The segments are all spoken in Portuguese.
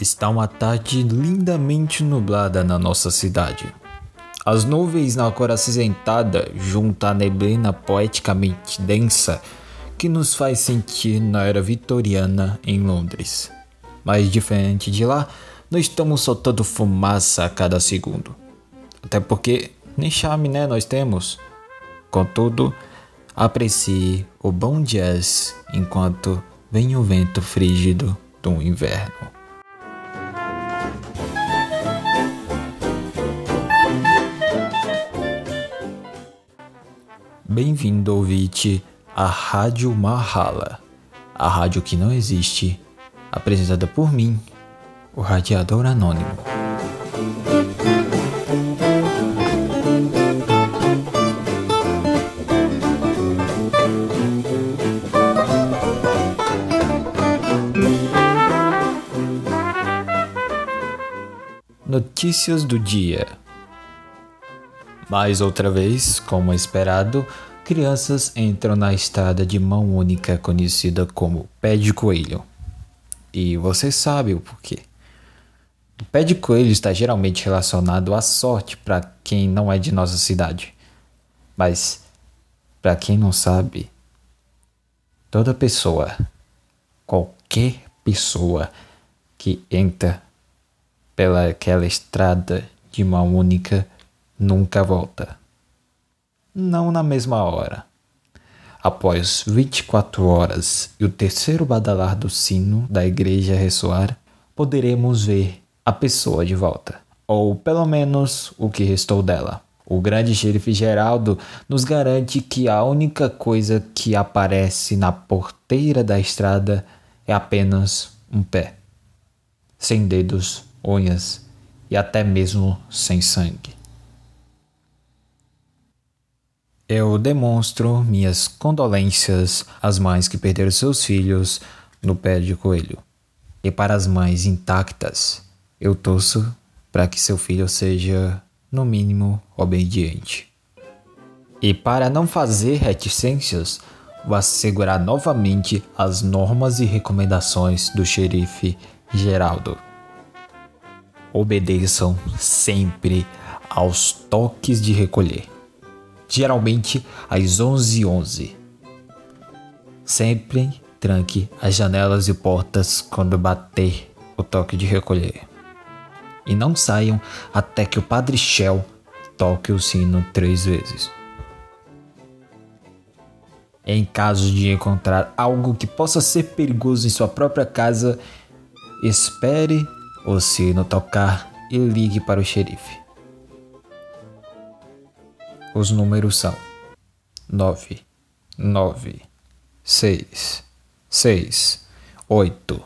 Está uma tarde lindamente nublada na nossa cidade. As nuvens na cor acinzentada junto à neblina poeticamente densa que nos faz sentir na era vitoriana em Londres. Mas diferente de lá, não estamos soltando fumaça a cada segundo. Até porque nem charme, né, nós temos. Contudo, aprecie o bom jazz enquanto vem o vento frígido do inverno. Bem-vindo, ouvinte, à Rádio Mahala, a rádio que não existe, apresentada por mim, o Radiador Anônimo. Notícias do dia. Mais outra vez, como esperado, crianças entram na estrada de mão única conhecida como pé de coelho. E você sabe o porquê. O pé de coelho está geralmente relacionado à sorte para quem não é de nossa cidade. Mas, para quem não sabe, toda pessoa, qualquer pessoa que entra pela aquela estrada de mão única nunca volta. Não na mesma hora. Após 24 horas e o terceiro badalar do sino da igreja ressoar, poderemos ver a pessoa de volta, ou pelo menos o que restou dela. O grande xerife Geraldo nos garante que a única coisa que aparece na porteira da estrada é apenas um pé, sem dedos unhas e até mesmo sem sangue. Eu demonstro minhas condolências às mães que perderam seus filhos no pé de coelho. E para as mães intactas, eu torço para que seu filho seja, no mínimo, obediente. E para não fazer reticências, vou assegurar novamente as normas e recomendações do xerife Geraldo obedeçam sempre aos toques de recolher, geralmente às 11h11. 11. Sempre tranque as janelas e portas quando bater o toque de recolher. E não saiam até que o Padre Shell toque o sino três vezes. Em caso de encontrar algo que possa ser perigoso em sua própria casa, espere o sino tocar e ligue para o xerife. Os números são 9, 9, 6, 6, 8,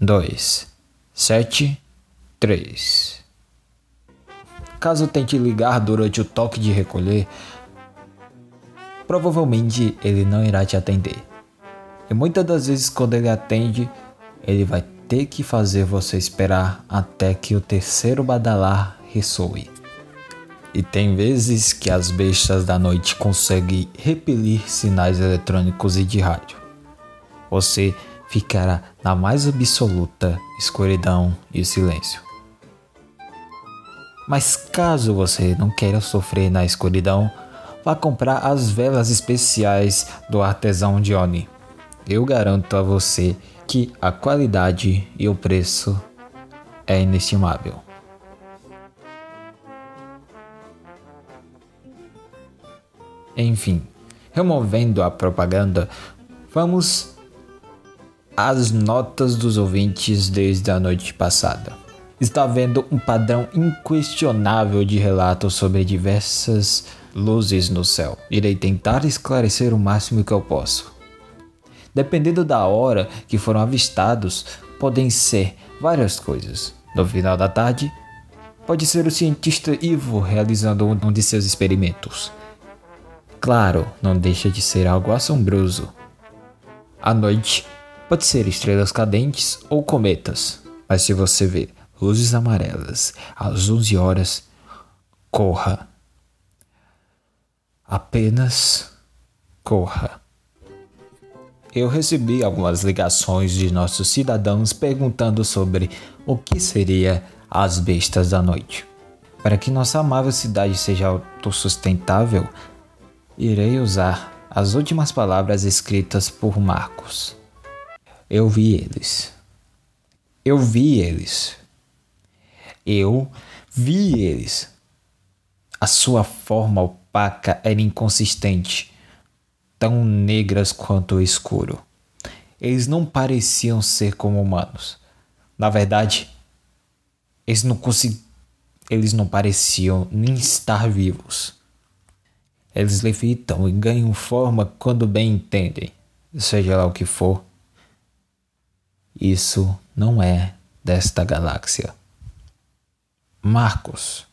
2, 7, 3. Caso tente ligar durante o toque de recolher, provavelmente ele não irá te atender. E muitas das vezes, quando ele atende, ele vai ter que fazer você esperar até que o terceiro badalar ressoe. E tem vezes que as bestas da noite conseguem repelir sinais eletrônicos e de rádio. Você ficará na mais absoluta escuridão e silêncio. Mas caso você não queira sofrer na escuridão, vá comprar as velas especiais do artesão Johnny. Eu garanto a você que a qualidade e o preço é inestimável. Enfim, removendo a propaganda, vamos às notas dos ouvintes desde a noite passada. Está havendo um padrão inquestionável de relatos sobre diversas luzes no céu. Irei tentar esclarecer o máximo que eu posso. Dependendo da hora que foram avistados, podem ser várias coisas. No final da tarde, pode ser o cientista Ivo realizando um de seus experimentos. Claro, não deixa de ser algo assombroso. À noite, pode ser estrelas cadentes ou cometas, mas se você vê luzes amarelas às 11 horas, corra. Apenas corra. Eu recebi algumas ligações de nossos cidadãos perguntando sobre o que seria as bestas da noite. Para que nossa amável cidade seja autossustentável, irei usar as últimas palavras escritas por Marcos. Eu vi eles. Eu vi eles. Eu vi eles. A sua forma opaca era inconsistente, tão negras quanto o escuro. Eles não pareciam ser como humanos. Na verdade, eles não conseguiam. Eles não pareciam nem estar vivos. Eles levitam e ganham forma quando bem entendem, seja lá o que for. Isso não é desta galáxia. Marcos,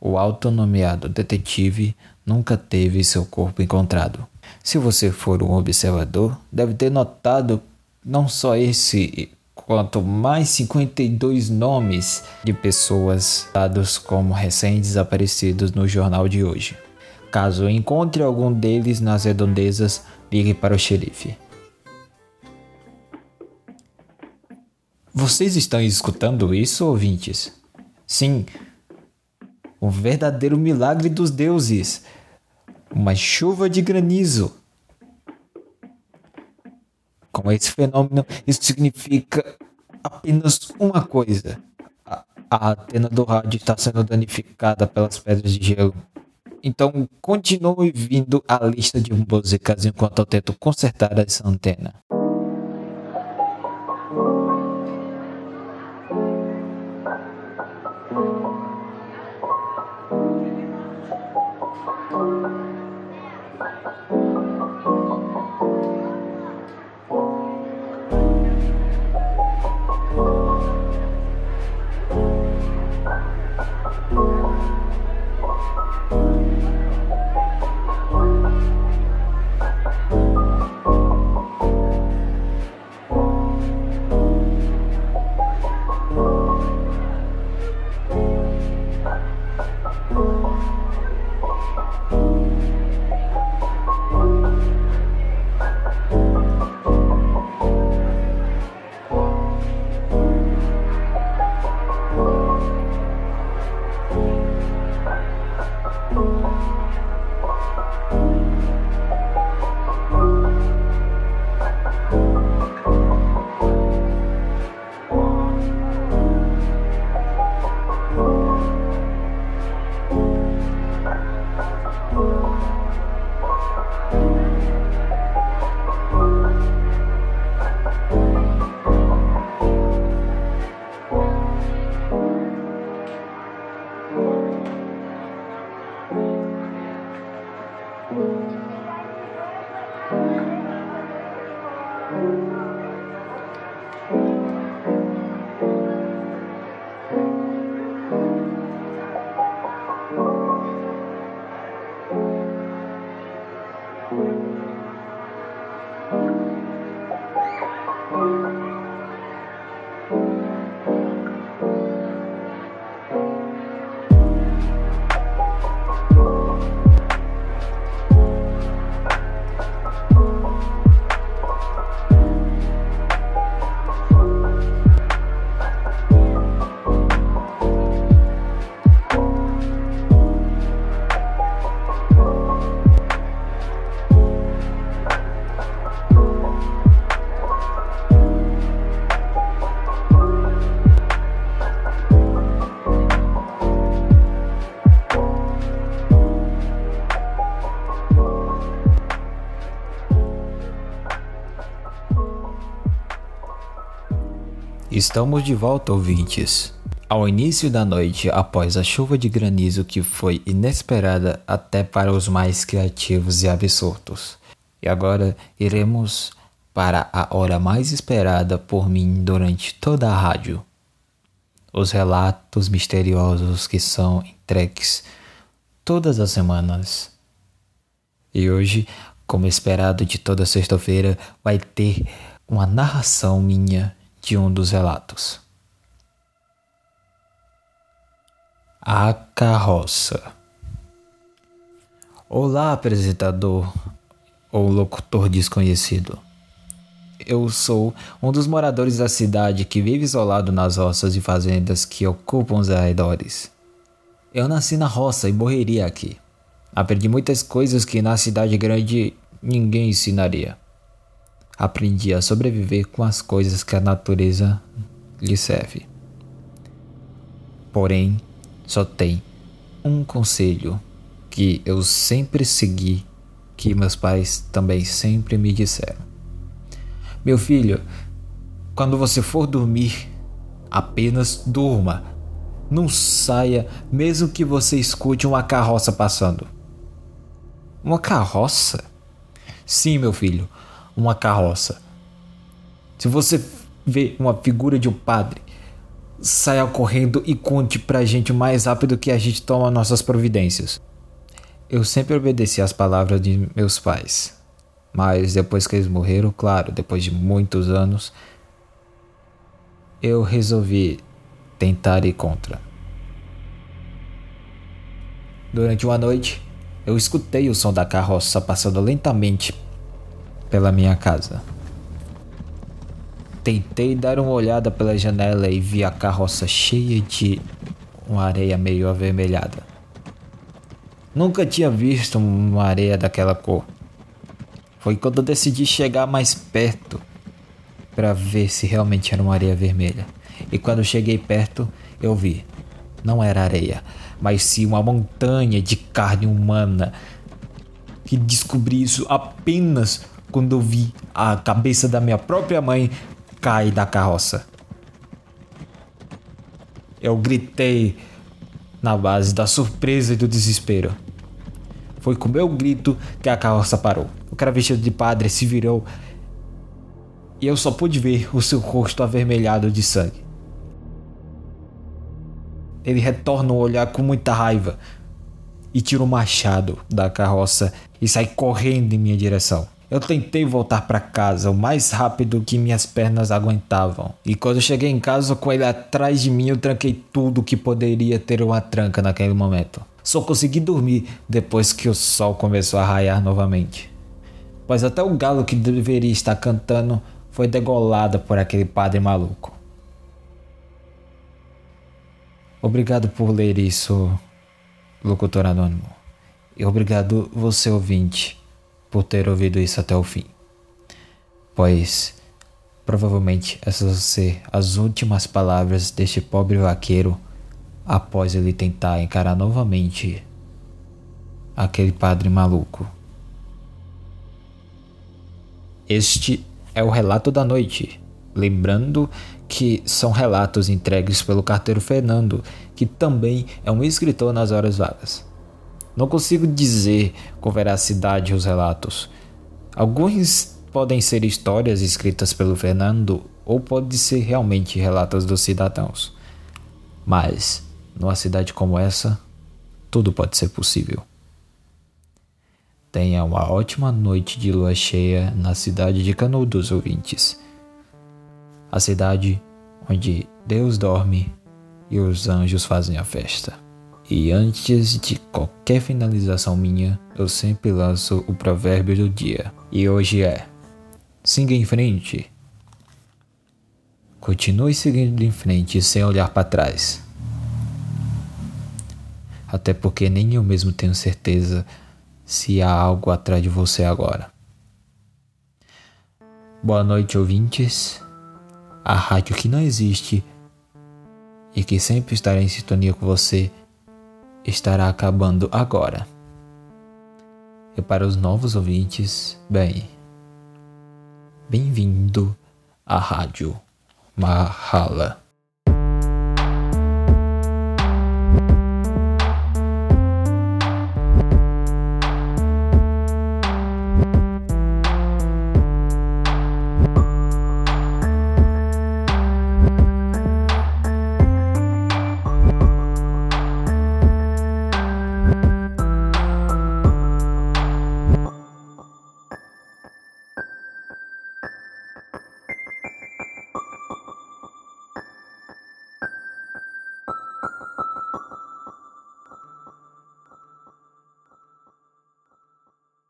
o autonomeado detetive, nunca teve seu corpo encontrado. Se você for um observador, deve ter notado não só esse, quanto mais 52 nomes de pessoas dados como recém-desaparecidos no jornal de hoje. Caso encontre algum deles nas redondezas, ligue para o xerife. Vocês estão escutando isso, ouvintes? Sim, um verdadeiro milagre dos deuses. Uma chuva de granizo. Com esse fenômeno, isso significa apenas uma coisa: a, a antena do rádio está sendo danificada pelas pedras de gelo. Então, continue vindo a lista de músicas enquanto eu tento consertar essa antena. Estamos de volta, ouvintes. Ao início da noite, após a chuva de granizo que foi inesperada até para os mais criativos e absurdos. E agora iremos para a hora mais esperada por mim durante toda a rádio. Os relatos misteriosos que são entregues todas as semanas. E hoje, como esperado de toda sexta-feira, vai ter uma narração minha de um dos relatos. A carroça. Olá, apresentador ou locutor desconhecido. eu sou um dos moradores da cidade que vive isolado nas roças e fazendas que ocupam os arredores. Eu nasci na roça e morreria aqui. Aprendi muitas coisas que na cidade grande ninguém ensinaria. Aprendi a sobreviver com as coisas que a natureza lhe serve. Porém, só tem um conselho que eu sempre segui, que meus pais também sempre me disseram. Meu filho, quando você for dormir, apenas durma. Não saia, mesmo que você escute uma carroça passando. Uma carroça? Sim, meu filho, uma carroça. Se você vê uma figura de um padre, saia correndo e conte pra gente o mais rápido que a gente toma nossas providências. Eu sempre obedeci às palavras de meus pais. Mas depois que eles morreram, claro, depois de muitos anos, eu resolvi tentar ir contra. Durante uma noite, eu escutei o som da carroça passando lentamente pela minha casa. Tentei dar uma olhada pela janela e vi a carroça cheia de uma areia meio avermelhada. Nunca tinha visto uma areia daquela cor. Foi quando decidi chegar mais perto para ver se realmente era uma areia vermelha. E quando cheguei perto, eu vi. Não era areia, mas sim uma montanha de carne humana. E descobri isso apenas quando eu vi a cabeça da minha própria mãe cair da carroça. Eu gritei na base da surpresa e do desespero. Foi com meu grito que a carroça parou. O cara vestido de padre se virou e eu só pude ver o seu rosto avermelhado de sangue. Ele retorna o olhar com muita raiva e tira o machado da carroça e sai correndo em minha direção. Eu tentei voltar para casa o mais rápido que minhas pernas aguentavam. E quando cheguei em casa com ele atrás de mim, eu tranquei tudo que poderia ter uma tranca naquele momento. Só consegui dormir depois que o sol começou a raiar novamente. Pois até o galo que deveria estar cantando foi degolado por aquele padre maluco. Obrigado por ler isso, locutor anônimo. E obrigado você ouvinte por ter ouvido isso até o fim. Pois provavelmente essas vão ser as últimas palavras deste pobre vaqueiro após ele tentar encarar novamente aquele padre maluco. Este é o relato da noite. Lembrando que são relatos entregues pelo carteiro Fernando, que também é um escritor nas horas vagas. Não consigo dizer com veracidade os relatos. Alguns podem ser histórias escritas pelo Fernando ou pode ser realmente relatos dos cidadãos. Mas, numa cidade como essa, tudo pode ser possível. Tenha uma ótima noite de lua cheia na cidade de Canudos, ouvintes. A cidade onde Deus dorme e os anjos fazem a festa. E antes de qualquer finalização minha, eu sempre lanço o provérbio do dia. E hoje é: siga em frente. Continue seguindo em frente sem olhar para trás. Até porque nem eu mesmo tenho certeza se há algo atrás de você agora. Boa noite, ouvintes. A rádio que não existe e que sempre estará em sintonia com você estará acabando agora. E para os novos ouvintes, bem, bem-vindo à Rádio Mahala.